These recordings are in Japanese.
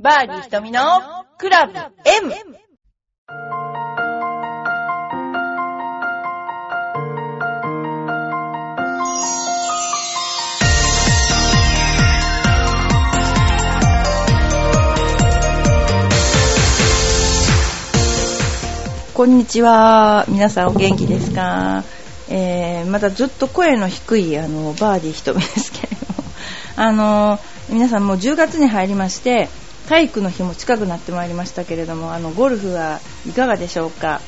バーディー瞳のクラブ M! こんにちは。皆さんお元気ですか？えー、まだずっと声の低いあのバーディー瞳ですけれども、あの皆さんもう10月に入りまして、体育の日も近くなってまいりましたけれどもあのゴルフはいかがでしょうか、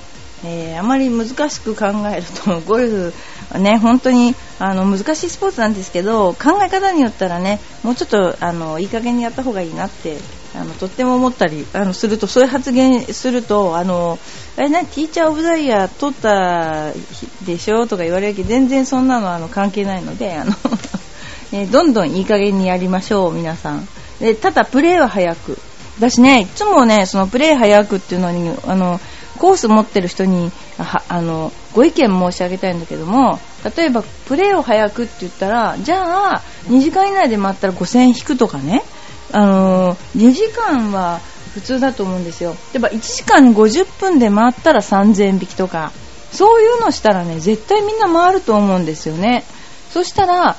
えー、あまり難しく考えると ゴルフはね本当にあの難しいスポーツなんですけど考え方によったらねもうちょっとあのいい加減にやった方がいいなってあのとっても思ったりあのするとそういう発言するとあのあれねティーチャーオブザイヤー取ったでしょ？とか言われるけど全然そんなのあの関係ないのであの えどんどんいい加減にやりましょう皆さん。でただプレーは早く。私ねいつもねそのプレー早くっていうのにあのコース持ってる人にあのご意見申し上げたいんだけども例えばプレーを早くって言ったらじゃあ2時間以内で回ったら5000引くとかねあの2時間は普通だと思うんですよ。例えば1時間50分で回ったら3000円引きとかそういうのしたらね絶対みんな回ると思うんですよね。そしたら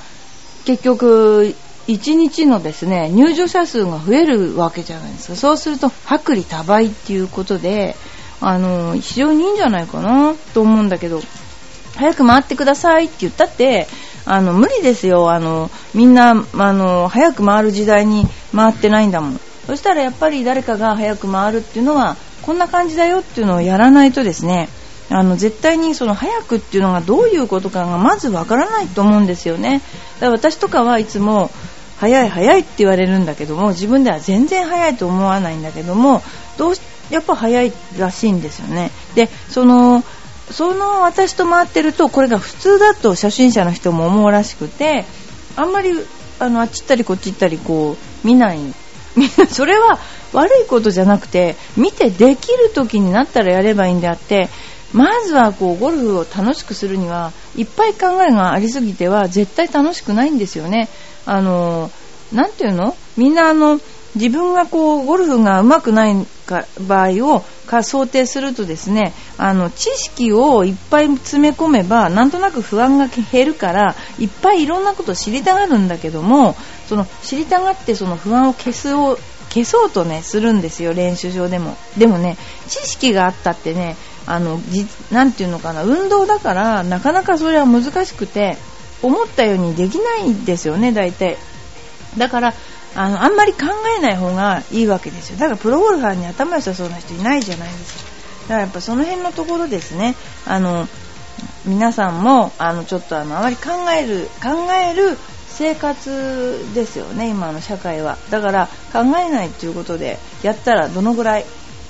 結局1日のですね入場者数が増えるわけじゃないですか。そうすると薄利多売っていうことであの非常にいいんじゃないかなと思うんだけど早く回ってくださいって言ったってあの無理ですよ。あのみんなあの早く回る時代に回ってないんだもん。そしたらやっぱり誰かが早く回るっていうのはこんな感じだよっていうのをやらないとですねあの絶対にその早くっていうのがどういうことかがまずわからないと思うんですよね。だから私とかはいつも早い早いって言われるんだけども自分では全然早いと思わないんだけどもどうやっぱ早いらしいんですよね。でそのその私と回ってるとこれが普通だと初心者の人も思うらしくてあんまりあのあっち行ったりこっち行ったりこう見ない それは悪いことじゃなくて見てできる時になったらやればいいんであってまずはこうゴルフを楽しくするにはいっぱい考えがありすぎては絶対楽しくないんですよね。あのなんていうの？みんなあの自分がこうゴルフが上手くないか場合をか想定するとですねあの知識をいっぱい詰め込めばなんとなく不安が減るからいっぱいいろんなことを知りたがるんだけどもその知りたがってその不安を消すを消そうとねするんですよ練習場でも。でもね知識があったってねあのなていうのかな運動だからなかなかそれは難しくて思ったようにできないんですよね大体。だからあのあんまり考えない方がいいわけですよ。だからプロゴルファーに頭良さそうな人いないじゃないですか。だからやっぱその辺のところですね。あの皆さんもあのちょっとあのあまり考える考える生活ですよね今の社会は。だから考えないということでやったらどのぐらい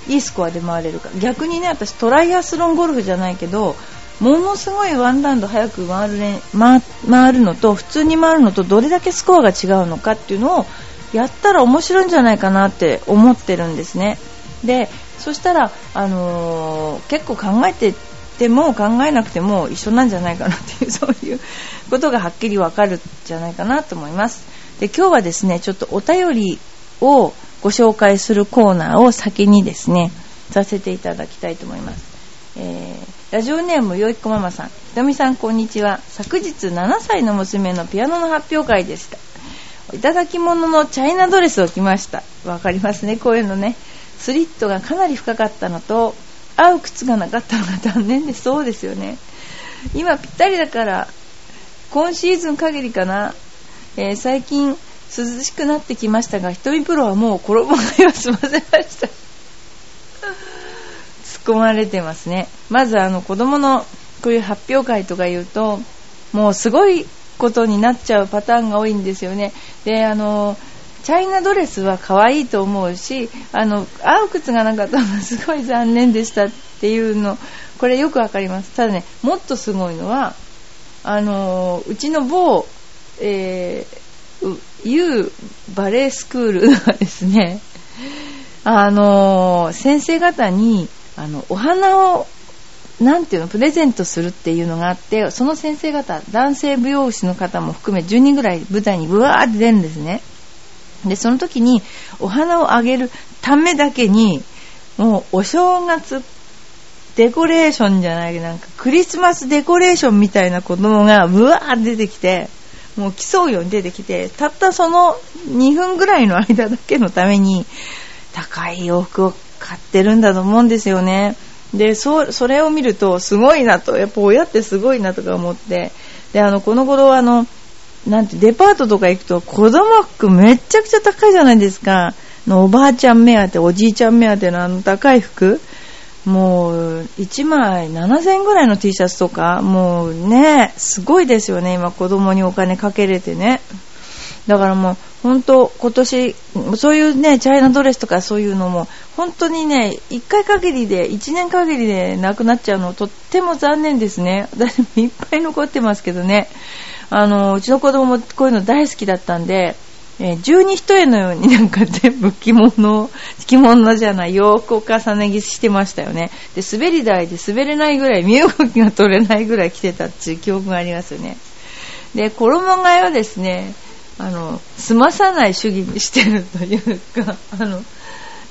いいスコアで回れるか。逆にね私トライアスロンゴルフじゃないけどものすごいワンラウンド早く回る,、ね、回回るのと普通に回るのとどれだけスコアが違うのかっていうのをやったら面白いんじゃないかなって思ってるんですね。でそしたら、あのー、結構考えてても考えなくても一緒なんじゃないかなっていうそういうことがはっきりわかるんじゃないかなと思います。で今日はですねちょっとお便りをご紹介するコーナーを先にですね、させていただきたいと思います。えー、ラジオネームよいこママさん、ひとみさんこんにちは。昨日7歳の娘のピアノの発表会でした。いただき物のチャイナドレスを着ました。わかりますね、こういうのね。スリットがかなり深かったのと、合う靴がなかったのが残念でそうですよね。今ぴったりだから、今シーズン限りかな。えー、最近、涼しくなってきましたが、瞳プロはもう衣替えを済ませました。込まれてますね。まずあの子供のこういう発表会とか言うと、もうすごいことになっちゃうパターンが多いんですよね。で、あの、チャイナドレスは可愛いと思うし、あの、合う靴がなかったのすごい残念でしたっていうの、これよくわかります。ただね、もっとすごいのは、あの、うちの某、えー U バレエスクールはですね、あの、先生方に、あの、お花を、なんていうの、プレゼントするっていうのがあって、その先生方、男性舞踊師の方も含め10人ぐらい舞台にブワーって出るんですね。で、その時にお花をあげるためだけに、もうお正月デコレーションじゃない、なんかクリスマスデコレーションみたいな子供がブワーって出てきて、もう競うように出てきて、たったその2分ぐらいの間だけのために、高い洋服を買ってるんだと思うんですよね。で、そ、それを見るとすごいなと、やっぱ親ってすごいなとか思って、で、あの、この頃あの、なんて、デパートとか行くと子供服めっちゃくちゃ高いじゃないですか。のおばあちゃん目当て、おじいちゃん目当てのあの高い服。もう、1枚7000円ぐらいの T シャツとか、もうね、すごいですよね、今子供にお金かけれてね。だからもう、本当今年、そういうね、チャイナドレスとかそういうのも、本当にね、1回限りで、1年限りでなくなっちゃうの、とっても残念ですね。私もいっぱい残ってますけどね。あの、うちの子供もこういうの大好きだったんで、え、十二一重のようになんか全部着物、着物じゃない洋服を重ね着してましたよね。で、滑り台で滑れないぐらい、身動きが取れないぐらい着てたっていう記憶がありますよね。で、衣替えはですね、あの、済まさない主義にしてるというか、あの、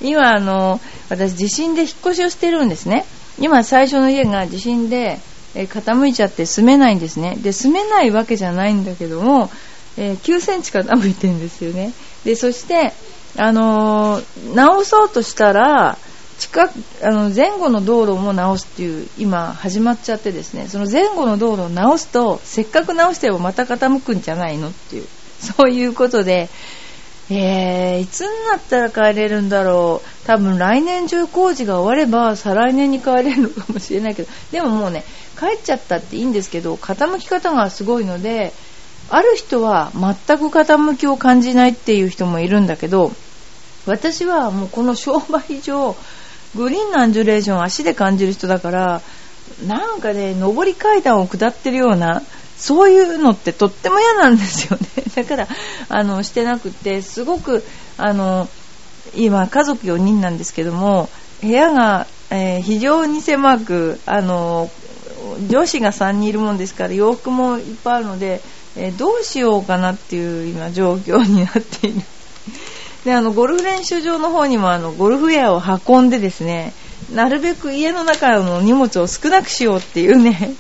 今あの、私地震で引っ越しをしてるんですね。今最初の家が地震で、え傾いちゃって住めないんですね。で、住めないわけじゃないんだけども、えー、9センチ傾いてるんですよね。で、そして、あのー、直そうとしたら、近く、あの、前後の道路も直すっていう、今、始まっちゃってですね、その前後の道路を直すと、せっかく直してもまた傾くんじゃないのっていう、そういうことで、えー、いつになったら帰れるんだろう。多分来年中工事が終われば、再来年に帰れるのかもしれないけど、でももうね、帰っちゃったっていいんですけど、傾き方がすごいので、ある人は全く傾きを感じないっていう人もいるんだけど、私はもうこの商売上、グリーンのアンジュレーション足で感じる人だから、なんかね、上り階段を下ってるような、そういうのってとっても嫌なんですよね。だから、あの、してなくて、すごく、あの、今、家族4人なんですけども、部屋が、えー、非常に狭く、あの、女子が3人いるもんですから洋服もいっぱいあるので、えー、どうしようかなっていう今状況になっている であのゴルフ練習場の方にもあのゴルフウェアを運んでですねなるべく家の中の荷物を少なくしようっていうね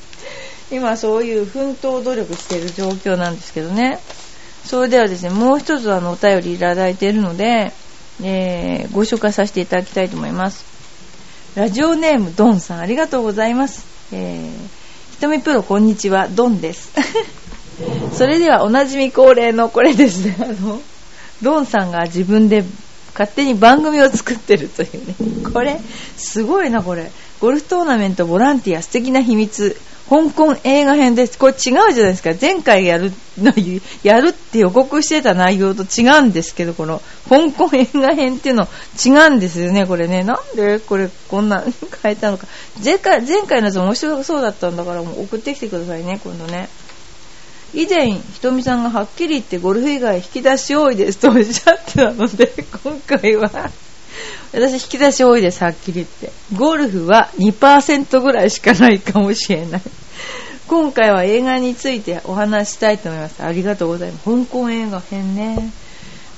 今そういう奮闘努力している状況なんですけどねそれではですねもう一つあのお便りいただいているので、えー、ご紹介させていただきたいと思いますラジオネームドンさんありがとうございますえー、ひとみプロこんにちは、ドンです。それではおなじみ恒例のこれですね、あの、ドンさんが自分で勝手に番組を作ってるというね。これ、すごいな、これ。ゴルフトーナメントボランティア素敵な秘密。香港映画編です。これ違うじゃないですか。前回やる、やるって予告してた内容と違うんですけど、この香港映画編っていうの違うんですよね、これね。なんでこれこんな変えたのか。前回、前回のやつ面白そうだったんだからもう送ってきてくださいね、今度ね。以前、ひとみさんがはっきり言ってゴルフ以外引き出し多いですとおっしゃってたので、今回は 私引き出し多いです、はっきり言って。ゴルフは2%ぐらいしかないかもしれない。今回は映画についてお話したいと思います。ありがとうございます。香港映画編ね。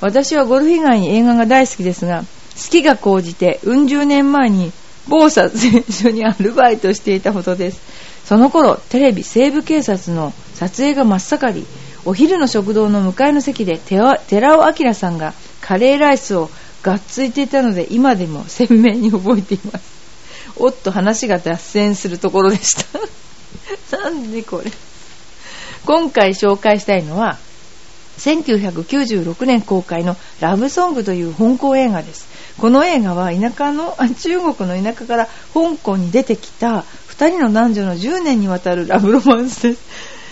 私はゴルフ以外に映画が大好きですが、好きが高じて、うん十年前に某撮影所にアルバイトしていたほどです。その頃、テレビ西部警察の撮影が真っ盛り、お昼の食堂の向かいの席で寺尾明さんがカレーライスをがっついていたので今でも鮮明に覚えています。おっと話が脱線するところでした。なんでこれ。今回紹介したいのは1996年公開のラブソングという香港映画です。この映画は田舎の中国の田舎から香港に出てきた2人の男女の10年にわたるラブロマンスです。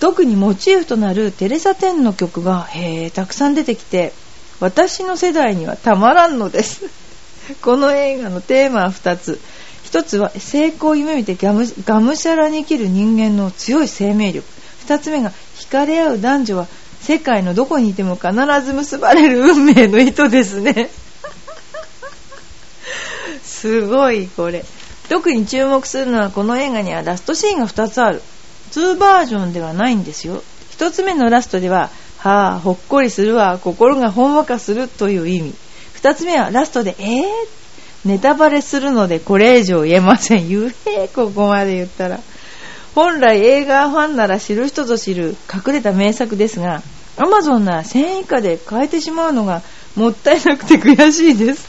特にモチーフとなるテレサ・テンの曲がへたくさん出てきて私の世代にはたまらんのです。この映画のテーマは2つ。1つは成功を夢見てがむがむしゃらに生きる人間の強い生命力。2つ目が惹かれ合う男女は世界のどこにいても必ず結ばれる 運命の糸ですね。すごいこれ。特に注目するのはこの映画にはラストシーンが2つある。2バージョンではないんですよ。1つ目のラストでははあ、ほっこりするわ、心がほんわかするという意味。二つ目はラストで、えー、ネタバレするのでこれ以上言えません。言え、ここまで言ったら。本来映画ファンなら知る人ぞ知る隠れた名作ですが、アマゾンなら1000以下で買えてしまうのがもったいなくて悔しいです。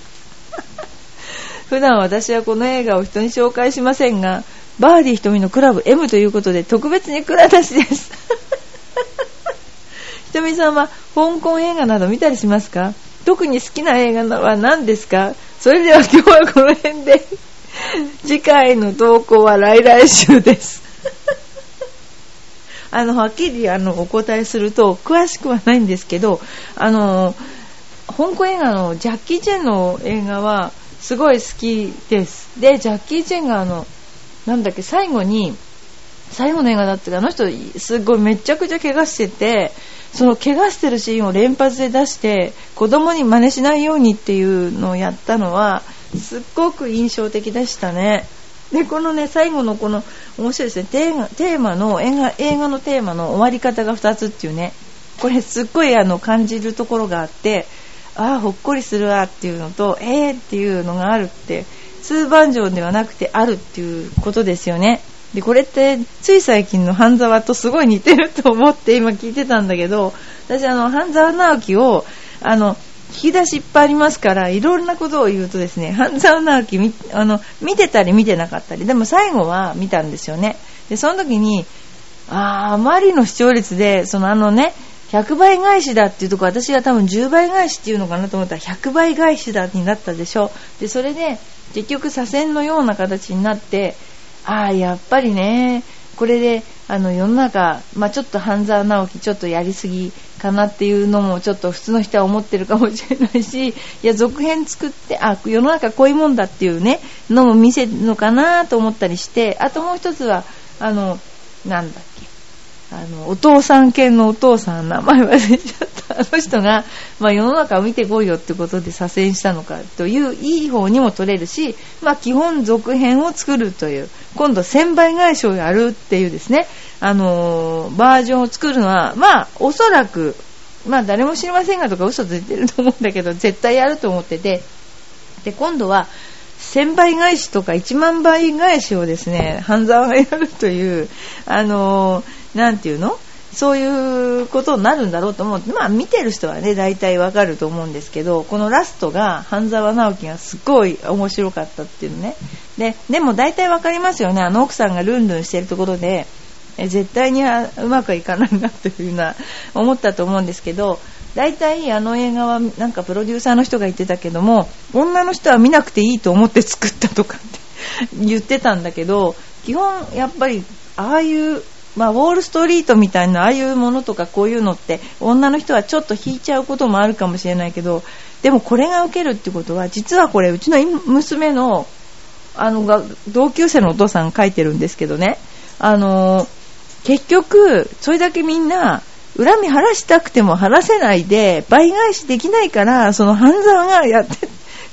普段私はこの映画を人に紹介しませんが、バーディー瞳のクラブ M ということで特別に蔵出しです。ひとみさんは香港映画など見たりしますか？特に好きな映画は何ですか？それでは今日はこの辺で。次回の投稿は来来週です。あの、はっきりあのお答えすると、詳しくはないんですけど、あの、香港映画のジャッキー・チェンの映画はすごい好きです。で、ジャッキー・チェンがあの、なんだっけ、最後に、最後の映画だってあの人すごいめちゃくちゃ怪我してて、その怪我してるシーンを連発で出して子供に真似しないようにっていうのをやったのはすっごく印象的でしたね。で、このね、最後のこの、面白いですね、テーマの映画、映画のテーマの終わり方が2つっていうね、これすっごいあの感じるところがあって、ああ、ほっこりするわっていうのと、えーっていうのがあるって、通番上ではなくてあるっていうことですよね。で、これってつい最近の半沢とすごい似てると思って今聞いてたんだけど、私あの、半沢直樹を、あの、引き出しいっぱいありますから、いろんなことを言うとですね、半沢直樹あの、見てたり見てなかったり、でも最後は見たんですよね。で、その時に、ああ、あまりの視聴率で、そのあのね、100倍返しだっていうとこ私が多分10倍返しっていうのかなと思ったら100倍返しだになったでしょ。で、それで結局左遷のような形になって、ああ、やっぱりね、これであの世の中、まあ、ちょっと半沢直樹ちょっとやりすぎかなっていうのもちょっと普通の人は思ってるかもしれないし いや続編作ってあ世の中こういうもんだっていうねのも見せるのかなと思ったりしてあともう一つはあのなんだっけ。あの、お父さん犬のお父さん、名前忘れちゃった。あの人が、まあ世の中を見てこいよってことで左遷したのかという、いい方にも取れるし、まあ基本続編を作るという、今度1000倍返しをやるっていうですね、あのー、バージョンを作るのは、まあおそらく、まあ誰も知りませんがとか嘘ついてると思うんだけど、絶対やると思ってて、で、今度は、1000倍返しとか1万倍返しをですね、半沢がやるという、あのーなんていうの？そういうことになるんだろうと思って、まあ見てる人はね、大体わかると思うんですけど、このラストが、半沢直樹がすっごい面白かったっていうね。で、でも大体わかりますよね、あの奥さんがルンルンしてるところで、え絶対にうまくいかないなというのは思ったと思うんですけど、大体あの映画はなんかプロデューサーの人が言ってたけども、女の人は見なくていいと思って作ったとかって言ってたんだけど、基本やっぱりああいうまあ、ウォールストリートみたいなああいうものとかこういうのって女の人はちょっと引いちゃうこともあるかもしれないけどでもこれが受けるってことは実はこれうちの娘のあの同級生のお父さん書いてるんですけどね。あの結局それだけみんな恨み晴らしたくても晴らせないで倍返しできないからその半沢がやって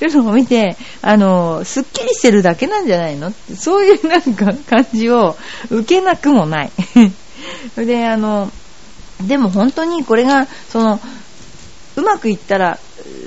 るのを見て、あの、すっきりしてるだけなんじゃないの？そういうなんか感じを受けなくもない。で、あの、でも本当にこれが、その、うまくいったら、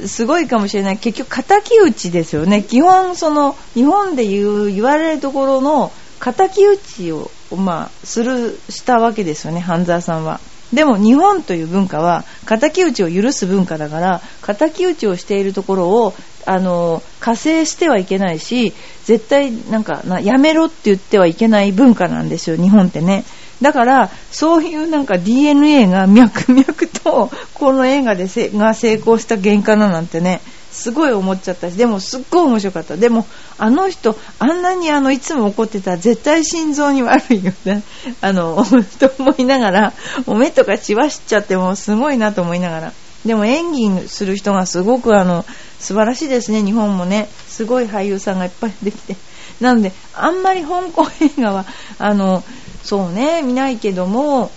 すごいかもしれない。結局、敵討ちですよね。基本、その、日本で言う、言われるところの、敵討ちを、まあ、する、したわけですよね、半沢さんは。でも日本という文化は敵討ちを許す文化だから敵討ちをしているところをあの加勢してはいけないし絶対なんかなやめろって言ってはいけない文化なんですよ日本ってね。だからそういうなんか DNA が脈々とこの映画でせが成功した原価だなんてねすごい思っちゃったしでもすっごい面白かった。でもあの人あんなにあのいつも怒ってたら絶対心臓に悪いよね。あの と思いながらお目とか血はしちゃってもすごいなと思いながら。でも演技する人がすごくあの素晴らしいですね。日本もね。すごい俳優さんがいっぱいできて。なのであんまり香港映画はあのそうね見ないけども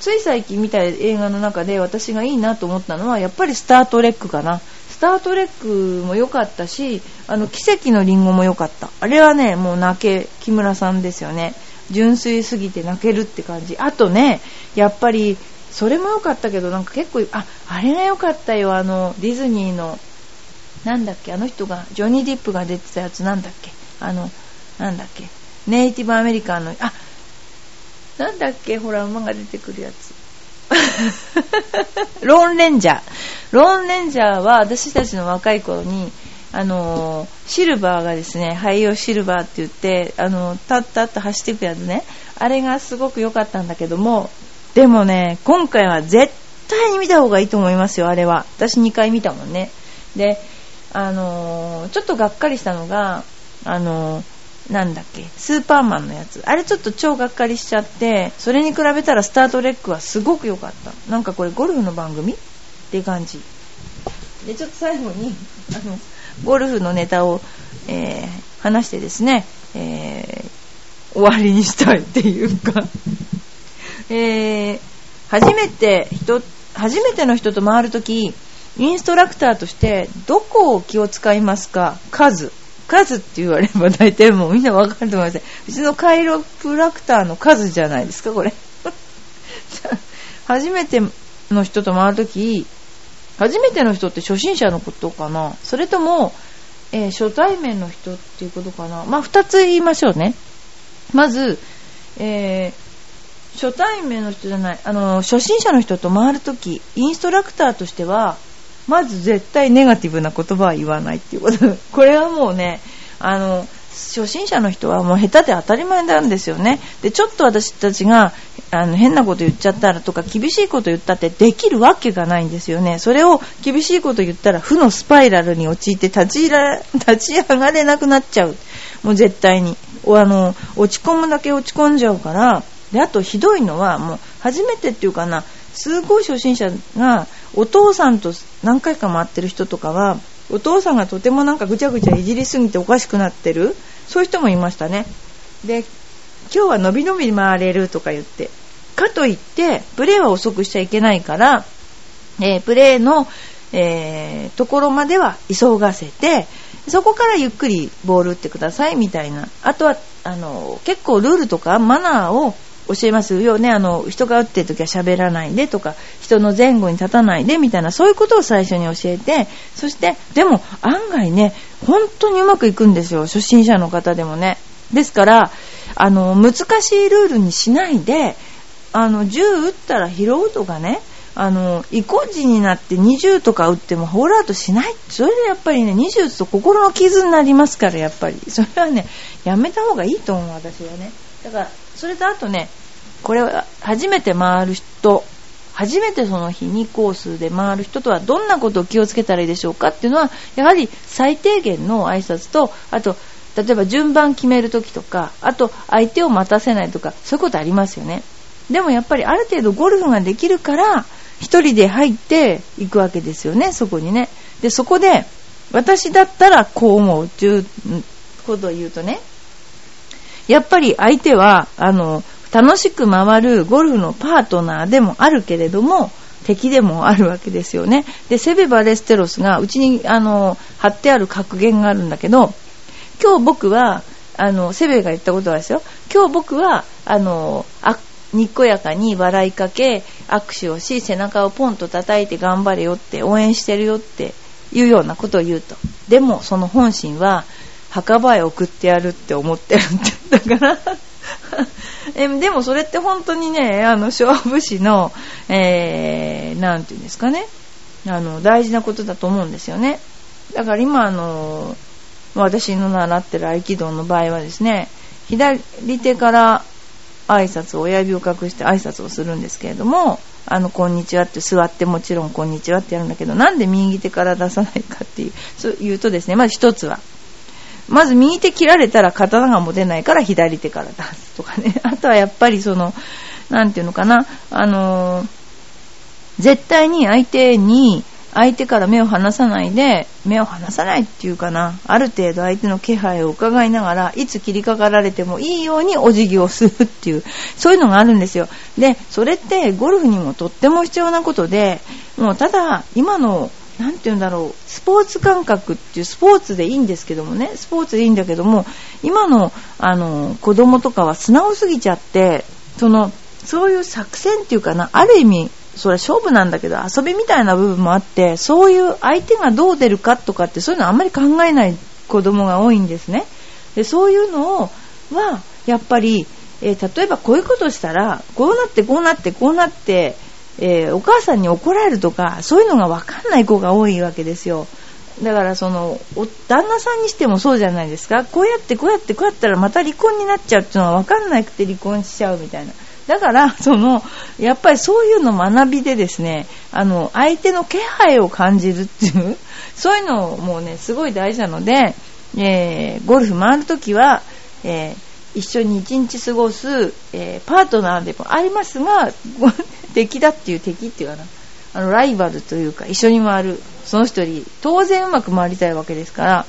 つい最近見た映画の中で私がいいなと思ったのはやっぱり「スター・トレック」かな。スター・トレックも良かったしあの奇跡のリンゴも良かった。あれはねもう泣け木村さんですよね。純粋すぎて泣けるって感じ。あとねやっぱりそれも良かったけど、なんか結構、あ、あれが良かったよ、あの、ディズニーの、なんだっけ、あの人が、ジョニー・ディップが出てたやつなんだっけ、あの、なんだっけ、ネイティブアメリカンの、あ、なんだっけ、ほら、馬が出てくるやつ。ローンレンジャー。ローンレンジャーは私たちの若い頃に、あのシルバーがですね、廃用シルバーって言って、あのタッタッと走っていくやつね。あれがすごく良かったんだけども、でもね、今回は絶対に見た方がいいと思いますよ、あれは。私2回見たもんね。で、あのちょっとがっかりしたのが、あのなんだっけ、スーパーマンのやつ。あれちょっと超がっかりしちゃって、それに比べたらスタートレックはすごく良かった。なんかこれゴルフの番組？って感じ。で、ちょっと最後に、あの、ゴルフのネタを、えー、話してですね、えー、終わりにしたいっていうかえー、初めて人、初めての人と回るとき、インストラクターとしてどこを気を使いますか？数。数って言われれば大体もうみんなわかると思います。うちのカイロプラクターの数じゃないですか、これ。初めての人と回るとき、初めての人って初心者のことかな？それとも、えー、初対面の人っていうことかな？まあ、二つ言いましょうね。まず、えー、初対面の人じゃない、あの、初心者の人と回るとき、インストラクターとしては、まず絶対ネガティブな言葉は言わないっていうこと。これはもうね、あの、初心者の人はもう下手で当たり前なんですよね。で、ちょっと私たちがあの変なこと言っちゃったらとか厳しいこと言ったってできるわけがないんですよね。それを厳しいこと言ったら負のスパイラルに陥って立ちら立ち上がれなくなっちゃう。もう絶対に。あの、落ち込むだけ落ち込んじゃうから、で、あとひどいのはもう初めてっていうかな、すごい初心者がお父さんと何回か回ってる人とかはお父さんがとてもなんかぐちゃぐちゃいじりすぎておかしくなってるそういう人もいましたね。で今日は伸び伸び回れるとか言ってかといってプレーは遅くしちゃいけないから、えー、プレーの、えー、ところまでは急がせてそこからゆっくりボール打ってくださいみたいな。あとはあの結構ルールとかマナーを教えますよね。あの、人が打ってる時は喋らないでとか、人の前後に立たないでみたいな、そういうことを最初に教えて、そして、でも案外ね、本当にうまくいくんですよ。初心者の方でもね。ですから、あの、難しいルールにしないで、あの、銃撃ったら拾うとかね、あの、意固地になって20とか打ってもホールアウトしない。それでやっぱりね、20打つと心の傷になりますから、やっぱり。それはね、やめた方がいいと思う、私はね。だから、それとあとね、これは初めて回る人、初めてその日にコースで回る人とはどんなことを気をつけたらいいでしょうかっていうのは、やはり最低限の挨拶と、あと、例えば順番決めるときとか、あと相手を待たせないとか、そういうことありますよね。でもやっぱりある程度ゴルフができるから、一人で入っていくわけですよね、そこにね。で、そこで、私だったらこう思うっていうことを言うとね、やっぱり相手は、あの、楽しく回るゴルフのパートナーでもあるけれども、敵でもあるわけですよね。で、セベ・バレステロスが、うちに、あの、貼ってある格言があるんだけど、今日僕は、あの、セベが言ったことはですよ、今日僕は、あの、あにっこやかに笑いかけ、握手をし、背中をポンと叩いて頑張れよって、応援してるよっていうようなことを言うと。でも、その本心は、墓場へ送ってやるって思ってるってだから えでもそれって本当にね、あの、勝負師の、えー、ていうんですかね、あの、大事なことだと思うんですよね。だから今、あの、私の習ってる合気道の場合はですね、左手から挨拶を親指を隠して挨拶をするんですけれども、あの、こんにちはって座ってもちろんこんにちはってやるんだけど、なんで右手から出さないかっていう、そう言うとですね、まず一つは、まず右手切られたら刀が持てないから左手から出すとかね。あとはやっぱりその、なんていうのかな、あのー、絶対に相手に、相手から目を離さないで、目を離さないっていうかな、ある程度相手の気配を伺いながら、いつ切りかかられてもいいようにお辞儀をするっていう、そういうのがあるんですよ。で、それってゴルフにもとっても必要なことで、もうただ、今のなんて言うんだろう、スポーツ感覚っていうスポーツでいいんですけどもね、スポーツでいいんだけども、今の、あの、子供とかは素直すぎちゃって、その、そういう作戦っていうかな、ある意味、それは勝負なんだけど遊びみたいな部分もあってそういう相手がどう出るかとかってそういうのあんまり考えない子供が多いんですね。でそういうのをはやっぱり、えー、例えばこういうことしたらこうなってこうなってこうなって、えー、お母さんに怒られるとかそういうのが分かんない子が多いわけですよ。だからその旦那さんにしてもそうじゃないですか。こうやってこうやってこうやったらまた離婚になっちゃうっていうのは分かんなくて離婚しちゃうみたいな。だからそのやっぱりそういうの学びでですねあの相手の気配を感じるっていうそういうのもねすごい大事なので、えー、ゴルフ回るときは、えー、一緒に一日過ごす、えー、パートナーでもありますが敵だっていう敵っていうかな。あのライバルというか一緒に回る。その人。より当然うまく回りたいわけですから。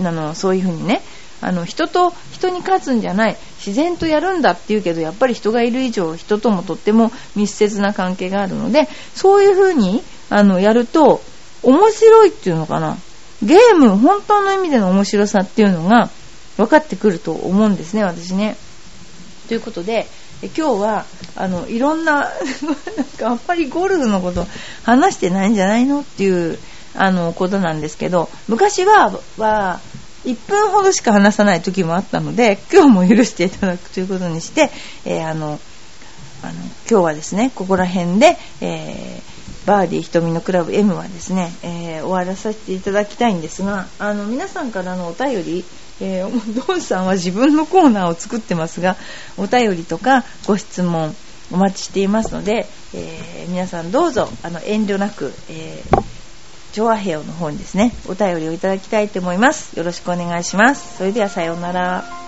あのそういうふうにね。あの人と人に勝つんじゃない。自然とやるんだっていうけどやっぱり人がいる以上人ともとっても密接な関係があるのでそういうふうにあのやると面白いっていうのかな。ゲーム本当の意味での面白さっていうのが分かってくると思うんですね私ね。ということで今日はあのいろんな なんかあんまりゴルフのこと話してないんじゃないのっていうあのことなんですけど昔はは1分ほどしか話さない時もあったので今日も許していただくということにして、えー、あのあの今日はですねここら辺で、えー、バーディー瞳のクラブ M はですね、えー、終わらさせていただきたいんですがあの皆さんからのお便りえー、ドンさんは自分のコーナーを作ってますがお便りとかご質問お待ちしていますので、えー、皆さんどうぞあの遠慮なく、えー、調和平の方にですねお便りをいただきたいと思います。よろしくお願いします。それではさようなら。